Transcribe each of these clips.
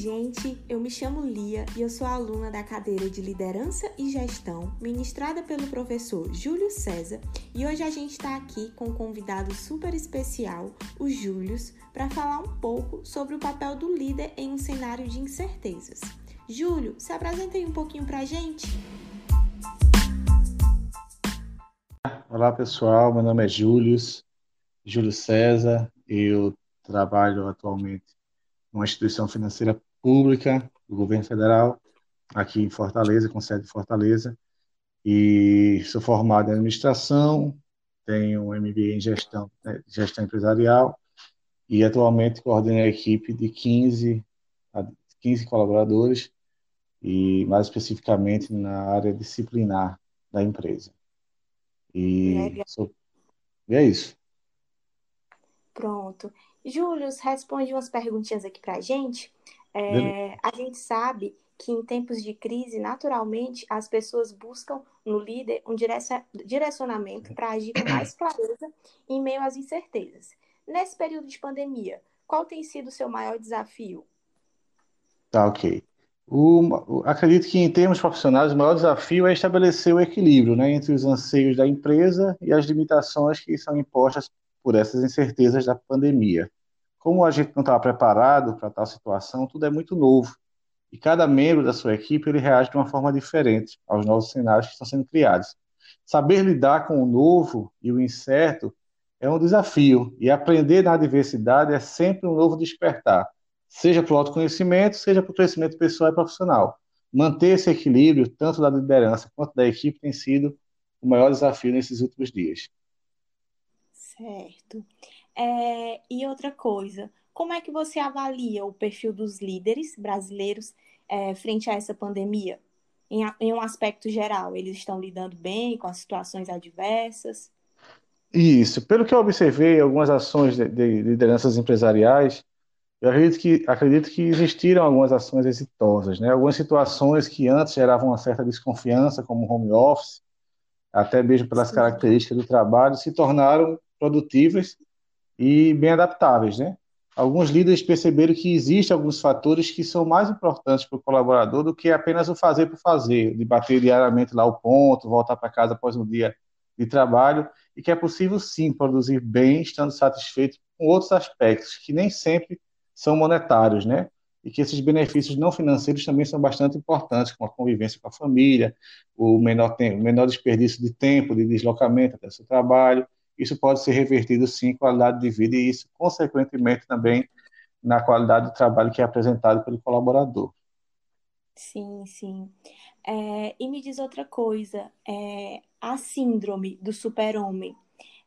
gente, eu me chamo Lia e eu sou aluna da cadeira de Liderança e Gestão, ministrada pelo professor Júlio César, e hoje a gente está aqui com um convidado super especial, o Júlio, para falar um pouco sobre o papel do líder em um cenário de incertezas. Júlio, se apresenta aí um pouquinho para a gente. Olá pessoal, meu nome é Júlio, Júlio César, eu trabalho atualmente uma instituição financeira pública do governo federal, aqui em Fortaleza, com sede em Fortaleza, e sou formado em administração, tenho um MBA em gestão, né, gestão empresarial, e atualmente coordeno a equipe de 15, 15 colaboradores, e mais especificamente na área disciplinar da empresa. E, sou... e é isso. Pronto. Júlio, responde umas perguntinhas aqui para a gente. É, a gente sabe que em tempos de crise, naturalmente, as pessoas buscam no líder um direcionamento para agir com mais clareza em meio às incertezas. Nesse período de pandemia, qual tem sido o seu maior desafio? Tá, ok. O, acredito que, em termos profissionais, o maior desafio é estabelecer o equilíbrio né, entre os anseios da empresa e as limitações que são impostas por essas incertezas da pandemia. Como a gente não estava preparado para tal situação, tudo é muito novo. E cada membro da sua equipe ele reage de uma forma diferente aos novos cenários que estão sendo criados. Saber lidar com o novo e o incerto é um desafio, e aprender na adversidade é sempre um novo despertar, seja para o autoconhecimento, seja para o crescimento pessoal e profissional. Manter esse equilíbrio, tanto da liderança quanto da equipe, tem sido o maior desafio nesses últimos dias. Certo. É, e outra coisa, como é que você avalia o perfil dos líderes brasileiros é, frente a essa pandemia? Em, em, um aspecto geral, eles estão lidando bem com as situações adversas? Isso. Pelo que eu observei, algumas ações de, de lideranças empresariais, eu acredito que, acredito que existiram algumas ações exitosas, né? Algumas situações que antes geravam uma certa desconfiança, como home office, até mesmo pelas Sim. características do trabalho, se tornaram produtivas e bem adaptáveis, né? Alguns líderes perceberam que existem alguns fatores que são mais importantes para o colaborador do que apenas o fazer por fazer, de bater diariamente lá o ponto, voltar para casa após um dia de trabalho, e que é possível sim produzir bem, estando satisfeito com outros aspectos que nem sempre são monetários, né? E que esses benefícios não financeiros também são bastante importantes, como a convivência com a família, o menor, tempo, o menor desperdício de tempo, de deslocamento até o seu trabalho, isso pode ser revertido sim em qualidade de vida e isso, consequentemente, também na qualidade do trabalho que é apresentado pelo colaborador. Sim, sim. É, e me diz outra coisa, é, a síndrome do super-homem,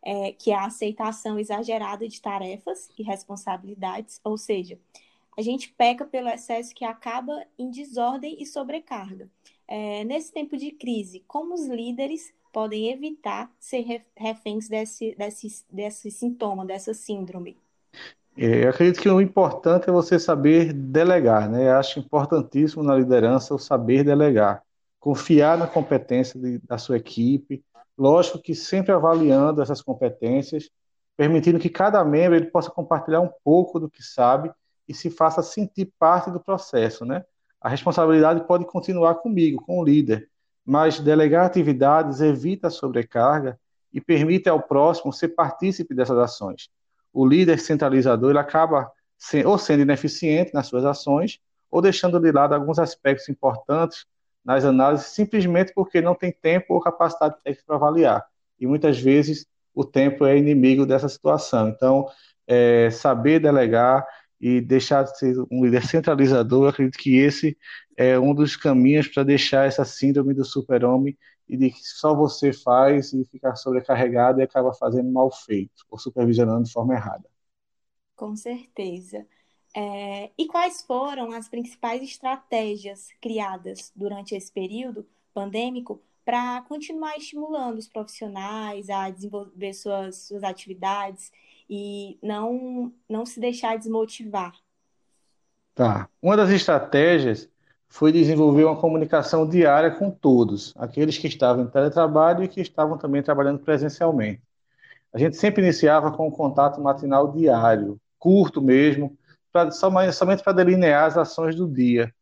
é, que é a aceitação exagerada de tarefas e responsabilidades, ou seja, a gente peca pelo excesso que acaba em desordem e sobrecarga. É, nesse tempo de crise, como os líderes podem evitar ser reféns desse, desse, desse sintoma, dessa síndrome? É, eu acredito que o importante é você saber delegar, né? Eu acho importantíssimo na liderança o saber delegar, confiar na competência de, da sua equipe, lógico que sempre avaliando essas competências, permitindo que cada membro ele possa compartilhar um pouco do que sabe e se faça sentir parte do processo, né? A responsabilidade pode continuar comigo, com o líder, mas delegar atividades evita a sobrecarga e permite ao próximo ser partícipe dessas ações. O líder centralizador ele acaba ou sendo ineficiente nas suas ações ou deixando de lado alguns aspectos importantes nas análises simplesmente porque não tem tempo ou capacidade técnica para avaliar. E muitas vezes o tempo é inimigo dessa situação. Então, é, saber delegar e deixar de ser um líder centralizador, eu acredito que esse é um dos caminhos para deixar essa síndrome do super-homem e de que só você faz e ficar sobrecarregado e acaba fazendo mal feito ou supervisionando de forma errada. Com certeza. É, e quais foram as principais estratégias criadas durante esse período pandêmico para continuar estimulando os profissionais a desenvolver suas, suas atividades e não, não se deixar desmotivar. Tá. Uma das estratégias foi desenvolver uma comunicação diária com todos, aqueles que estavam em teletrabalho e que estavam também trabalhando presencialmente. A gente sempre iniciava com um contato matinal diário, curto mesmo, pra, somente para delinear as ações do dia.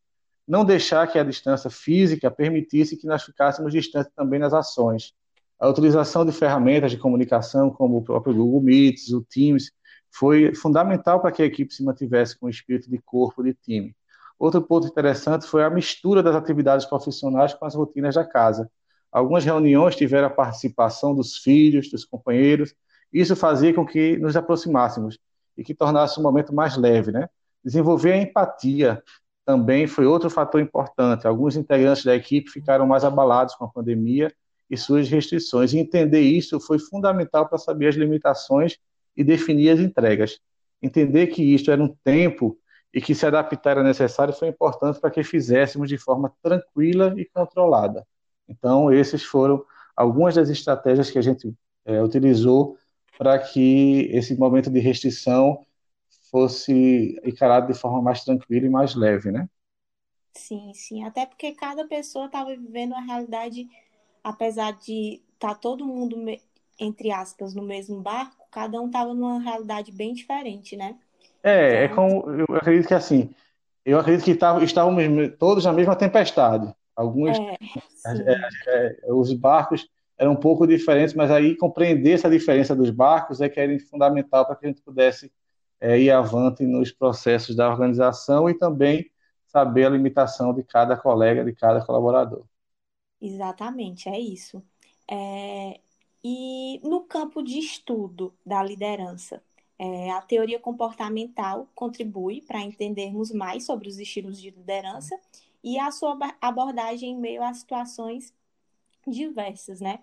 Não deixar que a distância física permitisse que nós ficássemos distantes também nas ações. A utilização de ferramentas de comunicação, como o próprio Google Meets, o Teams, foi fundamental para que a equipe se mantivesse com o espírito de corpo de time. Outro ponto interessante foi a mistura das atividades profissionais com as rotinas da casa. Algumas reuniões tiveram a participação dos filhos, dos companheiros. Isso fazia com que nos aproximássemos e que tornasse o momento mais leve, né? Desenvolver a empatia também foi outro fator importante. Alguns integrantes da equipe ficaram mais abalados com a pandemia e suas restrições. E entender isso foi fundamental para saber as limitações e definir as entregas. Entender que isto era um tempo e que se adaptar era necessário foi importante para que fizéssemos de forma tranquila e controlada. Então, esses foram algumas das estratégias que a gente é, utilizou para que esse momento de restrição fosse encarado de forma mais tranquila e mais leve, né? Sim, sim. Até porque cada pessoa estava vivendo uma realidade, apesar de estar tá todo mundo, entre aspas, no mesmo barco, cada um estava numa realidade bem diferente, né? É, é então... é como eu acredito que assim, eu acredito que tavam, estavam todos na mesma tempestade. Alguns, é, é, é, os barcos eram um pouco diferentes, mas aí compreender essa diferença dos barcos é que era fundamental para que a gente pudesse é, ir avante nos processos da organização e também saber a limitação de cada colega, de cada colaborador. Exatamente, é isso. É, e no campo de estudo da liderança, é, a teoria comportamental contribui para entendermos mais sobre os estilos de liderança e a sua abordagem em meio a situações diversas, né?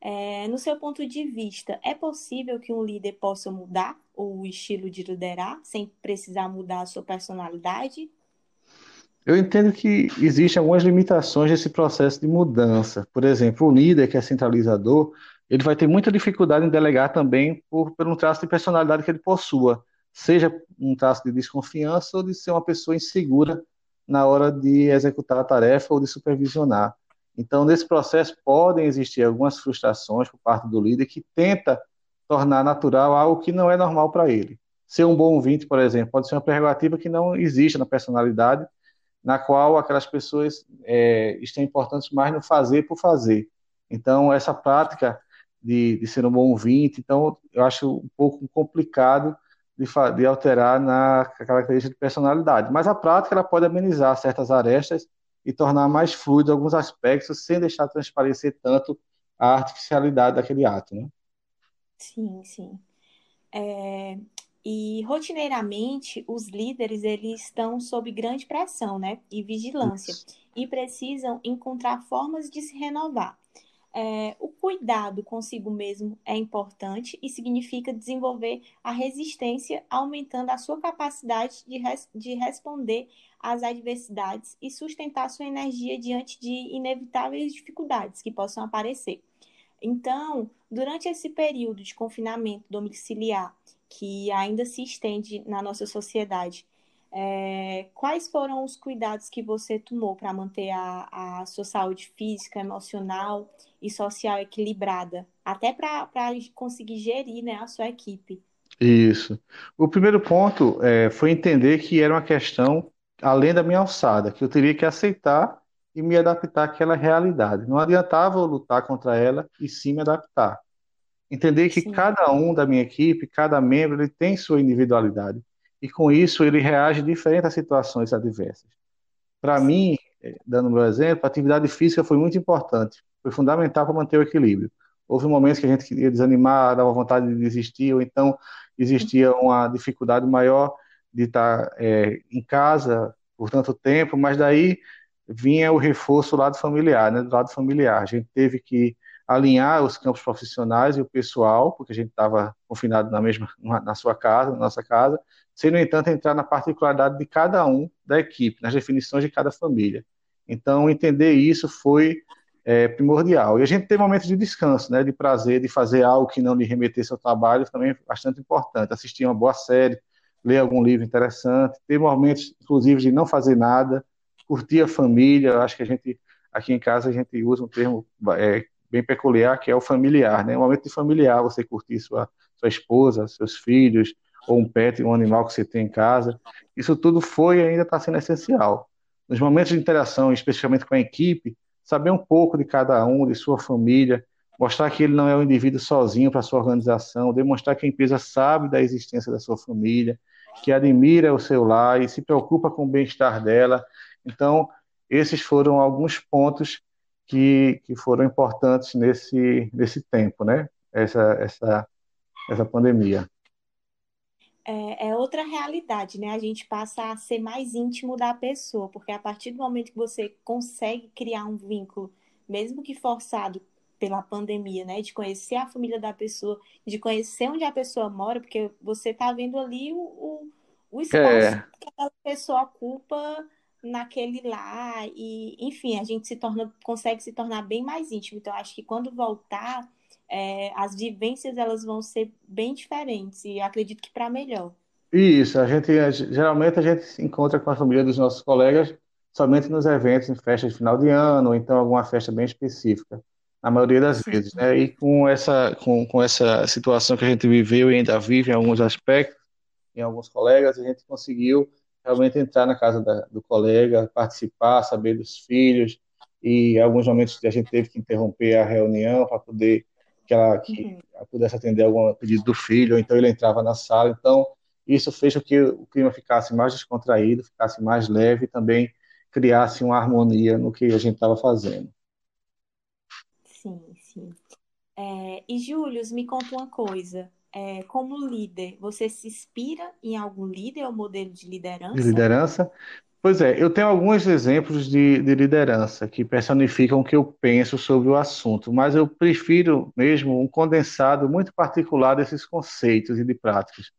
É, no seu ponto de vista, é possível que um líder possa mudar o estilo de liderar sem precisar mudar a sua personalidade? Eu entendo que existem algumas limitações nesse processo de mudança. Por exemplo, o líder que é centralizador, ele vai ter muita dificuldade em delegar também por, por um traço de personalidade que ele possua, seja um traço de desconfiança ou de ser uma pessoa insegura na hora de executar a tarefa ou de supervisionar. Então, nesse processo, podem existir algumas frustrações por parte do líder que tenta tornar natural algo que não é normal para ele. Ser um bom ouvinte, por exemplo, pode ser uma prerrogativa que não existe na personalidade, na qual aquelas pessoas é, estão importantes mais no fazer por fazer. Então, essa prática de, de ser um bom ouvinte, então, eu acho um pouco complicado de, de alterar na característica de personalidade. Mas a prática ela pode amenizar certas arestas e tornar mais fluido alguns aspectos sem deixar transparecer tanto a artificialidade daquele ato, né? Sim, sim. É, e rotineiramente os líderes eles estão sob grande pressão, né, e vigilância Isso. e precisam encontrar formas de se renovar. É, o cuidado consigo mesmo é importante e significa desenvolver a resistência, aumentando a sua capacidade de, res, de responder às adversidades e sustentar sua energia diante de inevitáveis dificuldades que possam aparecer. Então, durante esse período de confinamento domiciliar, que ainda se estende na nossa sociedade, é, quais foram os cuidados que você tomou para manter a, a sua saúde física, emocional e social equilibrada, até para conseguir gerir né, a sua equipe? Isso. O primeiro ponto é, foi entender que era uma questão além da minha alçada, que eu teria que aceitar e me adaptar àquela realidade. Não adiantava eu lutar contra ela e sim me adaptar. Entender que sim. cada um da minha equipe, cada membro, ele tem sua individualidade e com isso ele reage diferente a situações adversas. Para mim, eh, dando meu exemplo, a atividade física foi muito importante, foi fundamental para manter o equilíbrio. Houve momentos que a gente queria desanimar, dava vontade de desistir, ou então existia uma dificuldade maior de estar é, em casa por tanto tempo, mas daí vinha o reforço do lado familiar, né, do lado familiar. A gente teve que alinhar os campos profissionais e o pessoal, porque a gente estava confinado na mesma na sua casa, na nossa casa, sem, no entanto, entrar na particularidade de cada um da equipe, nas definições de cada família. Então, entender isso foi é, primordial. E a gente tem momentos de descanso, né, de prazer, de fazer algo que não lhe remetesse ao trabalho, também é bastante importante. Assistir uma boa série, ler algum livro interessante, ter momentos, inclusive, de não fazer nada, curtir a família. Acho que a gente, aqui em casa, a gente usa um termo é, bem peculiar, que é o familiar, né? Um momento de familiar, você curtir sua, sua esposa, seus filhos, ou um pet, um animal que você tem em casa. Isso tudo foi e ainda está sendo essencial. Nos momentos de interação, especificamente com a equipe, saber um pouco de cada um, de sua família, mostrar que ele não é um indivíduo sozinho para sua organização, demonstrar que a empresa sabe da existência da sua família, que admira o seu lar e se preocupa com o bem-estar dela. Então, esses foram alguns pontos que, que foram importantes nesse, nesse tempo, né? Essa, essa, essa pandemia. É, é, outra realidade, né? A gente passa a ser mais íntimo da pessoa, porque a partir do momento que você consegue criar um vínculo, mesmo que forçado pela pandemia, né? De conhecer a família da pessoa, de conhecer onde a pessoa mora, porque você está vendo ali o, o, o espaço é. que aquela pessoa ocupa naquele lá e enfim a gente se torna consegue se tornar bem mais íntimo. Então acho que quando voltar é, as vivências elas vão ser bem diferentes e acredito que para melhor. Isso a gente geralmente a gente se encontra com a família dos nossos colegas somente nos eventos em festas de final de ano ou então alguma festa bem específica na maioria das Sim. vezes né? E com essa com, com essa situação que a gente viveu e ainda vive em alguns aspectos em alguns colegas a gente conseguiu realmente entrar na casa da, do colega, participar, saber dos filhos, e alguns momentos a gente teve que interromper a reunião para poder que ela que uhum. pudesse atender algum pedido do filho, ou então ele entrava na sala. Então, isso fez com que o clima ficasse mais descontraído, ficasse mais leve e também criasse uma harmonia no que a gente estava fazendo. Sim, sim. É, e, Júlio, me conta uma coisa é, como líder, você se inspira em algum líder ou modelo de liderança? De liderança? Pois é, eu tenho alguns exemplos de, de liderança que personificam o que eu penso sobre o assunto, mas eu prefiro mesmo um condensado muito particular desses conceitos e de práticas,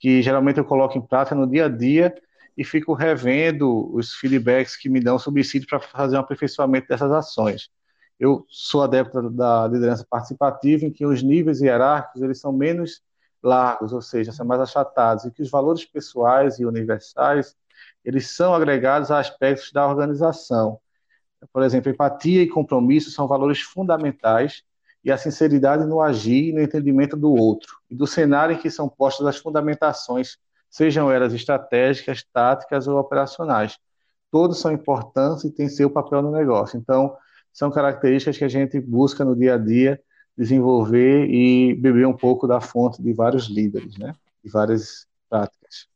que geralmente eu coloco em prática no dia a dia e fico revendo os feedbacks que me dão sobre isso para fazer um aperfeiçoamento dessas ações. Eu sou adepto da liderança participativa, em que os níveis hierárquicos eles são menos largos, ou seja, são mais achatados, e que os valores pessoais e universais eles são agregados a aspectos da organização. Por exemplo, empatia e compromisso são valores fundamentais e a sinceridade no agir e no entendimento do outro e do cenário em que são postas as fundamentações, sejam elas estratégicas, táticas ou operacionais. Todos são importantes e têm seu papel no negócio. Então, são características que a gente busca no dia a dia desenvolver e beber um pouco da fonte de vários líderes, né? De várias práticas.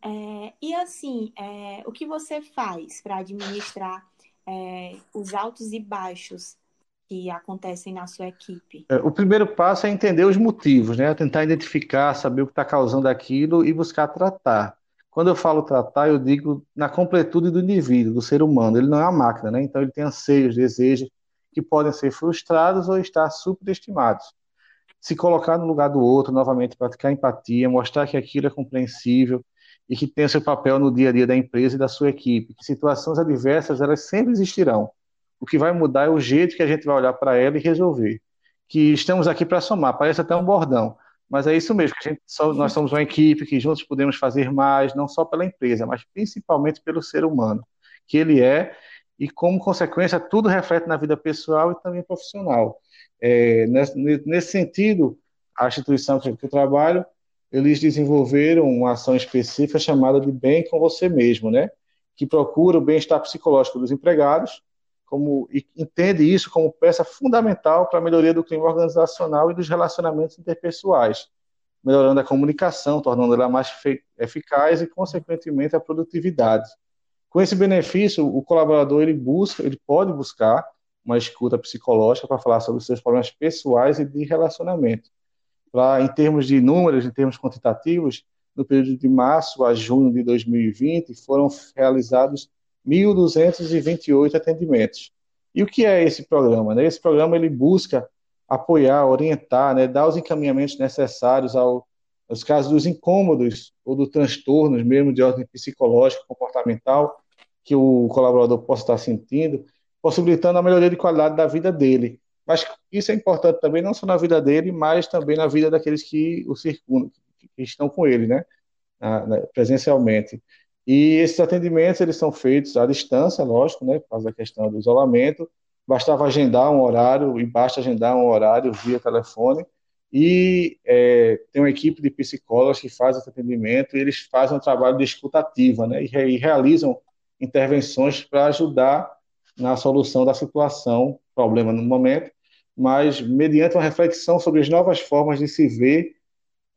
É, e assim, é, o que você faz para administrar é, os altos e baixos que acontecem na sua equipe? É, o primeiro passo é entender os motivos, né? Tentar identificar, saber o que está causando aquilo e buscar tratar. Quando eu falo tratar, eu digo na completude do indivíduo, do ser humano. Ele não é uma máquina, né? Então ele tem anseios, desejos que podem ser frustrados ou estar superestimados. Se colocar no lugar do outro, novamente praticar empatia, mostrar que aquilo é compreensível e que tem seu papel no dia a dia da empresa e da sua equipe. Que situações adversas elas sempre existirão. O que vai mudar é o jeito que a gente vai olhar para ela e resolver. Que estamos aqui para somar. Parece até um bordão mas é isso mesmo, que só, nós somos uma equipe que juntos podemos fazer mais, não só pela empresa, mas principalmente pelo ser humano, que ele é, e como consequência, tudo reflete na vida pessoal e também profissional. É, nesse, nesse, sentido, a instituição que eu trabalho, eles desenvolveram uma ação específica chamada de Bem com Você Mesmo, né? que procura o bem-estar psicológico dos empregados, como e entende isso como peça fundamental para a melhoria do clima organizacional e dos relacionamentos interpessoais, melhorando a comunicação, tornando ela mais eficaz e, consequentemente, a produtividade. Com esse benefício, o colaborador ele busca, ele pode buscar uma escuta psicológica para falar sobre seus problemas pessoais e de relacionamento. Pra, em termos de números, em termos quantitativos, no período de março a junho de 2020, foram realizados 1.228 atendimentos. E o que é esse programa? Né? Esse programa ele busca apoiar, orientar, né, dar os encaminhamentos necessários ao, aos casos dos incômodos ou dos transtornos mesmo de ordem psicológica, comportamental, que o colaborador possa estar sentindo, possibilitando a melhoria de qualidade da vida dele. Mas isso é importante também, não só na vida dele, mas também na vida daqueles que o circundam, que estão com ele, né? presencialmente. E esses atendimentos eles são feitos à distância, lógico, né, por causa da questão do isolamento. Bastava agendar um horário e basta agendar um horário via telefone e é, tem uma equipe de psicólogos que faz esse atendimento e eles fazem um trabalho de escutativa, né, e, e realizam intervenções para ajudar na solução da situação, problema no momento, mas mediante uma reflexão sobre as novas formas de se ver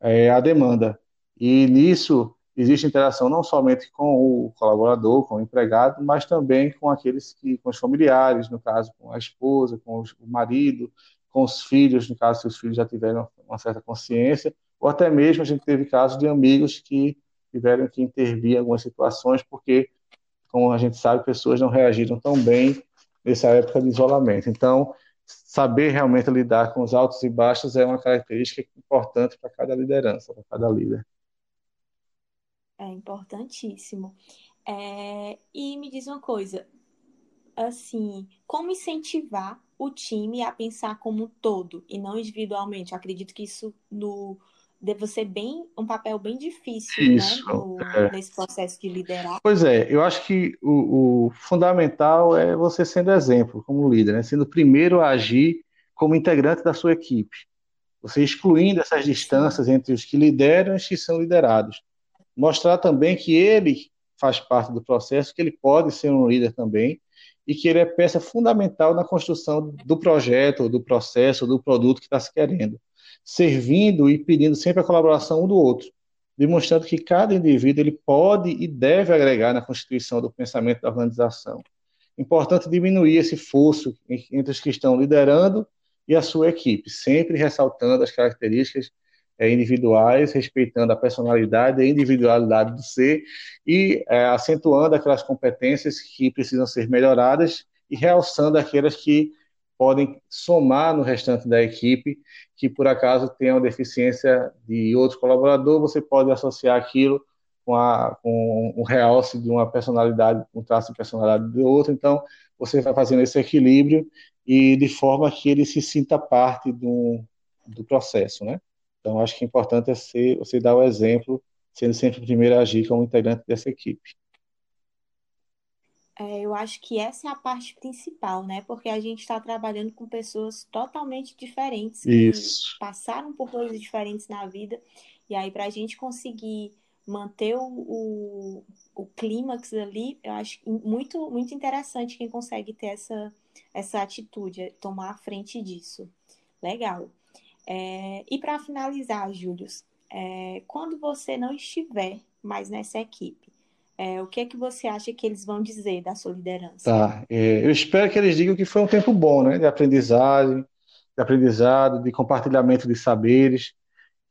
é, a demanda. E nisso existe interação não somente com o colaborador, com o empregado, mas também com aqueles que, com os familiares, no caso, com a esposa, com o marido, com os filhos, no caso, se os filhos já tiveram uma certa consciência, ou até mesmo a gente teve casos de amigos que tiveram que intervir em algumas situações, porque, como a gente sabe, pessoas não reagiram tão bem nessa época de isolamento. Então, saber realmente lidar com os altos e baixos é uma característica importante para cada liderança, para cada líder. É importantíssimo. É, e me diz uma coisa, assim, como incentivar o time a pensar como um todo e não individualmente? Eu acredito que isso no deve ser bem um papel bem difícil, né, Isso, né, no, é. nesse processo de liderar. Pois é, eu acho que o, o, fundamental é você sendo exemplo como líder, né, sendo o primeiro a agir como integrante da sua equipe, você excluindo essas distâncias entre os que lideram e os que são liderados, mostrar também que ele faz parte do processo, que ele pode ser um líder também e que ele é peça fundamental na construção do projeto, do processo, do produto que está se querendo servindo e pedindo sempre a colaboração um do outro, demonstrando que cada indivíduo ele pode e deve agregar na constituição do pensamento da organização. Importante diminuir esse fosso entre os que estão liderando e a sua equipe, sempre ressaltando as características é, individuais, respeitando a personalidade e a individualidade do ser e é, acentuando aquelas competências que precisam ser melhoradas e realçando aquelas que podem somar no restante da equipe que por acaso tenha uma deficiência de outro colaborador, você pode associar aquilo com, a, com realce de uma personalidade, um traço de personalidade do outro. Então, você vai fazendo esse equilíbrio e de forma que ele se sinta parte do, do processo, né? Então, acho que o importante é ser, você dar o exemplo, sendo sempre o primeiro a agir como integrante dessa equipe. É, eu acho que essa é a parte principal, né? Porque a gente está trabalhando com pessoas totalmente diferentes, Isso. que passaram por coisas diferentes na vida. E aí, para a gente conseguir manter o, o, o clímax ali, eu acho muito, muito interessante quem consegue ter essa, essa atitude, tomar a frente disso. Legal. É, e para finalizar, Júlio, é, quando você não estiver mais nessa equipe, é, o que é que você acha que eles vão dizer da sua liderança? Tá, é, eu espero que eles digam que foi um tempo bom, né, de aprendizagem, de aprendizado, de compartilhamento de saberes,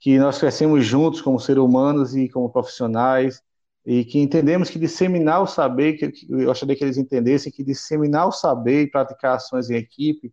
que nós crescemos juntos como seres humanos e como profissionais, e que entendemos que disseminar o saber, que eu gostaria que eles entendessem que disseminar o saber e praticar ações em equipe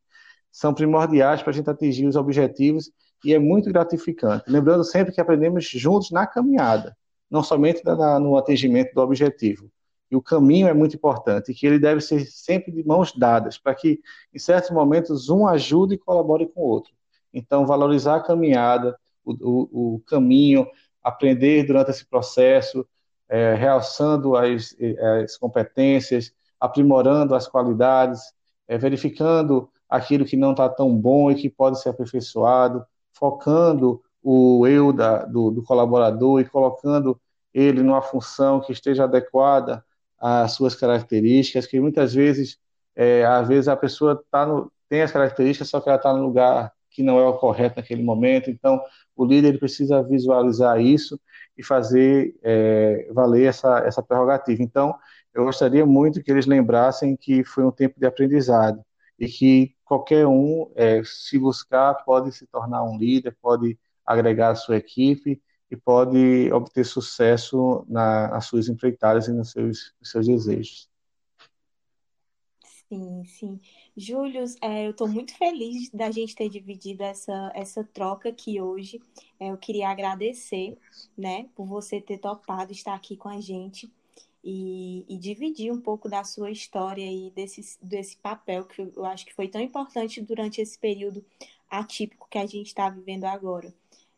são primordiais para a gente atingir os objetivos e é muito gratificante. Lembrando sempre que aprendemos juntos na caminhada não somente na, no atingimento do objetivo. E o caminho é muito importante, e que ele deve ser sempre de mãos dadas, para que, em certos momentos, um ajude e colabore com o outro. Então, valorizar a caminhada, o, o, o caminho, aprender durante esse processo, é, realçando as, as, competências, aprimorando as qualidades, é, verificando aquilo que não está tão bom e que pode ser aperfeiçoado, focando o eu da, do, do, colaborador e colocando ele numa função que esteja adequada às suas características, que muitas vezes, é, às vezes a pessoa tá no, tem as características, só que ela está no lugar que não é o correto naquele momento. Então, o líder precisa visualizar isso e fazer é, valer essa, essa prerrogativa. Então, eu gostaria muito que eles lembrassem que foi um tempo de aprendizado e que qualquer um, é, se buscar, pode se tornar um líder, pode agregar a sua equipe e pode obter sucesso na, nas suas empreitadas e nos seus, nos seus desejos. Sim, sim. Júlio, é, eu estou muito feliz da gente ter dividido essa, essa troca aqui hoje. É, eu queria agradecer, né, por você ter topado estar aqui com a gente e, e, dividir um pouco da sua história e desse, desse papel que eu acho que foi tão importante durante esse período atípico que a gente está vivendo agora.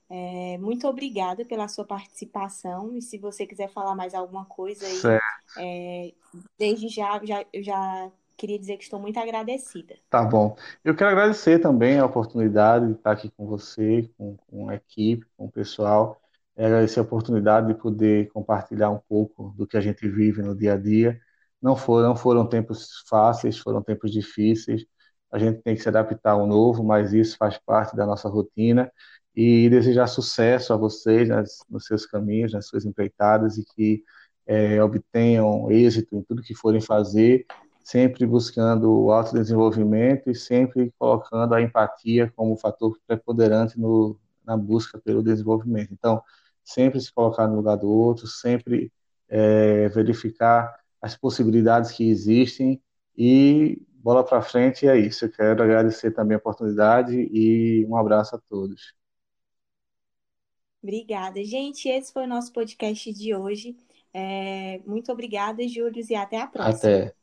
É, muito obrigada pela sua participação. E se você quiser falar mais alguma coisa aí, é, desde já, já, eu já queria dizer que estou muito agradecida. Tá bom. Eu quero agradecer também a oportunidade de estar aqui com você, com, com a equipe, com o pessoal. Agradecer a oportunidade de poder compartilhar um pouco do que a gente vive no dia a dia. Não foram, foram tempos fáceis, foram tempos difíceis. A gente tem que se adaptar ao novo, mas isso faz parte da nossa rotina. E desejar sucesso a vocês nas, nos seus caminhos, nas suas empreitadas e que é, obtenham êxito em tudo que forem fazer sempre buscando o autodesenvolvimento e sempre colocando a empatia como fator preponderante no, na busca pelo desenvolvimento. Então, sempre se colocar no lugar do outro, sempre é, verificar as possibilidades que existem e bola para frente é isso. Eu quero agradecer também a oportunidade e um abraço a todos. Obrigada. Gente, esse foi o nosso podcast de hoje. É, muito obrigada, Júlio, e até a próxima. Até.